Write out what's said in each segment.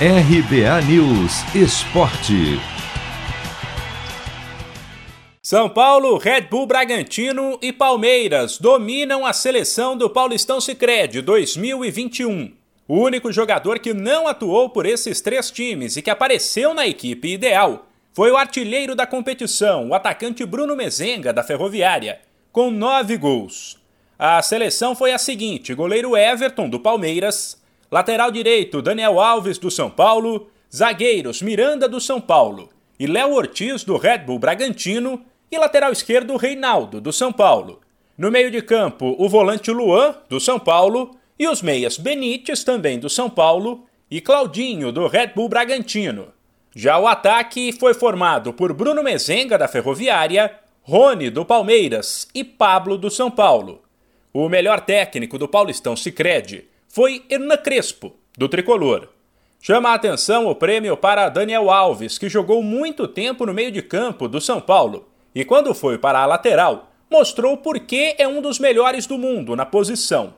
RBA News Esporte. São Paulo, Red Bull Bragantino e Palmeiras dominam a seleção do Paulistão Sicredi 2021. O único jogador que não atuou por esses três times e que apareceu na equipe ideal foi o artilheiro da competição, o atacante Bruno Mezenga, da Ferroviária, com nove gols. A seleção foi a seguinte: goleiro Everton, do Palmeiras, lateral direito Daniel Alves, do São Paulo, zagueiros Miranda, do São Paulo e Léo Ortiz, do Red Bull Bragantino, e lateral esquerdo Reinaldo, do São Paulo. No meio de campo, o volante Luan, do São Paulo, e os meias Benítez, também do São Paulo, e Claudinho, do Red Bull Bragantino. Já o ataque foi formado por Bruno Mezenga, da Ferroviária, Rony, do Palmeiras e Pablo, do São Paulo. O melhor técnico do Paulistão Sicredi foi Hernan Crespo, do Tricolor. Chama a atenção o prêmio para Daniel Alves, que jogou muito tempo no meio de campo do São Paulo e, quando foi para a lateral, mostrou por que é um dos melhores do mundo na posição.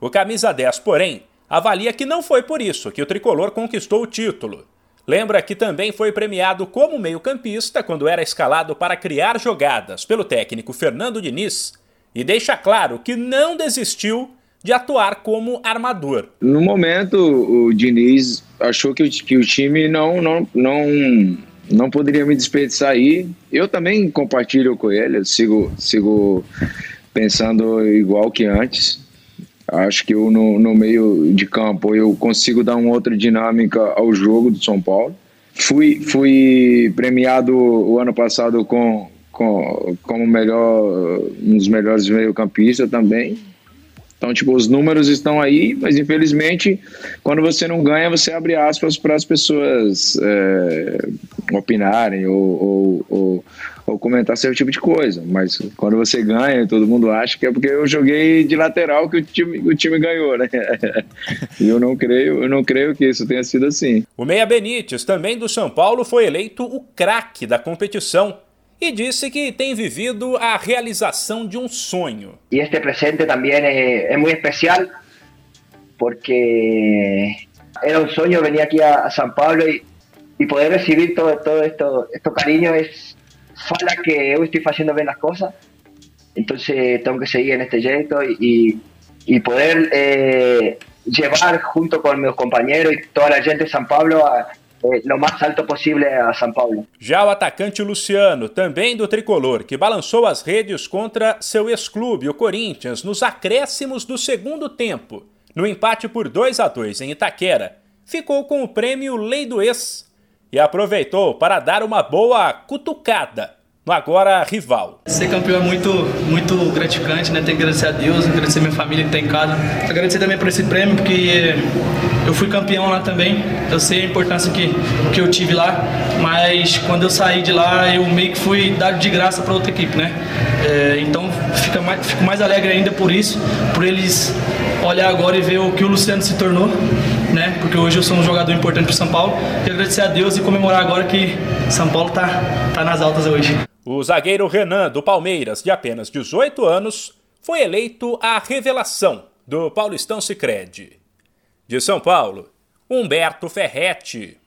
O camisa 10, porém, avalia que não foi por isso que o tricolor conquistou o título. Lembra que também foi premiado como meio-campista quando era escalado para criar jogadas pelo técnico Fernando Diniz e deixa claro que não desistiu de atuar como armador. No momento, o Diniz achou que o, que o time não, não, não, não poderia me desperdiçar aí. Eu também compartilho com ele, sigo, sigo pensando igual que antes. Acho que eu, no, no meio de campo eu consigo dar uma outra dinâmica ao jogo do São Paulo. Fui, fui premiado o ano passado com, com, como melhor, um dos melhores meio-campistas também. Então, tipo, os números estão aí, mas infelizmente, quando você não ganha, você abre aspas para as pessoas é, opinarem ou, ou, ou, ou, comentar certo tipo de coisa. Mas quando você ganha, todo mundo acha que é porque eu joguei de lateral que o time, o time ganhou, né? e eu não creio, eu não creio que isso tenha sido assim. O Meia Benítez, também do São Paulo, foi eleito o craque da competição e disse que tem vivido a realização de um sonho. E este presente também é, é muito especial porque era um sonho venir aqui a, São Paulo e, e poder receber todo, todo esto, esto cariño es fala que eu estou fazendo bem as coisas então tenho que seguir neste jeito e, e poder eh, llevar junto com meus companheiros e toda a gente de São Paulo a, eh, no mais alto possível a São Paulo. Já o atacante Luciano, também do tricolor, que balançou as redes contra seu ex-clube, o Corinthians, nos acréscimos do segundo tempo, no empate por 2 a 2 em Itaquera, ficou com o prêmio Lei do Ex e aproveitou para dar uma boa cutucada no agora rival. Ser campeão é muito, muito gratificante, né? Tenho que agradecer a Deus, agradecer a minha família que está em casa. Agradecer também por esse prêmio, porque eu fui campeão lá também. Eu sei a importância que, que eu tive lá, mas quando eu saí de lá, eu meio que fui dado de graça para outra equipe, né? É, então fica mais, fico mais alegre ainda por isso, por eles olhar agora e ver o que o Luciano se tornou, né? Porque hoje eu sou um jogador importante para São Paulo. E agradecer a Deus e comemorar agora que São Paulo tá, tá nas altas hoje. O zagueiro Renan, do Palmeiras, de apenas 18 anos, foi eleito a revelação do Paulistão Sicredi. De São Paulo, Humberto Ferretti.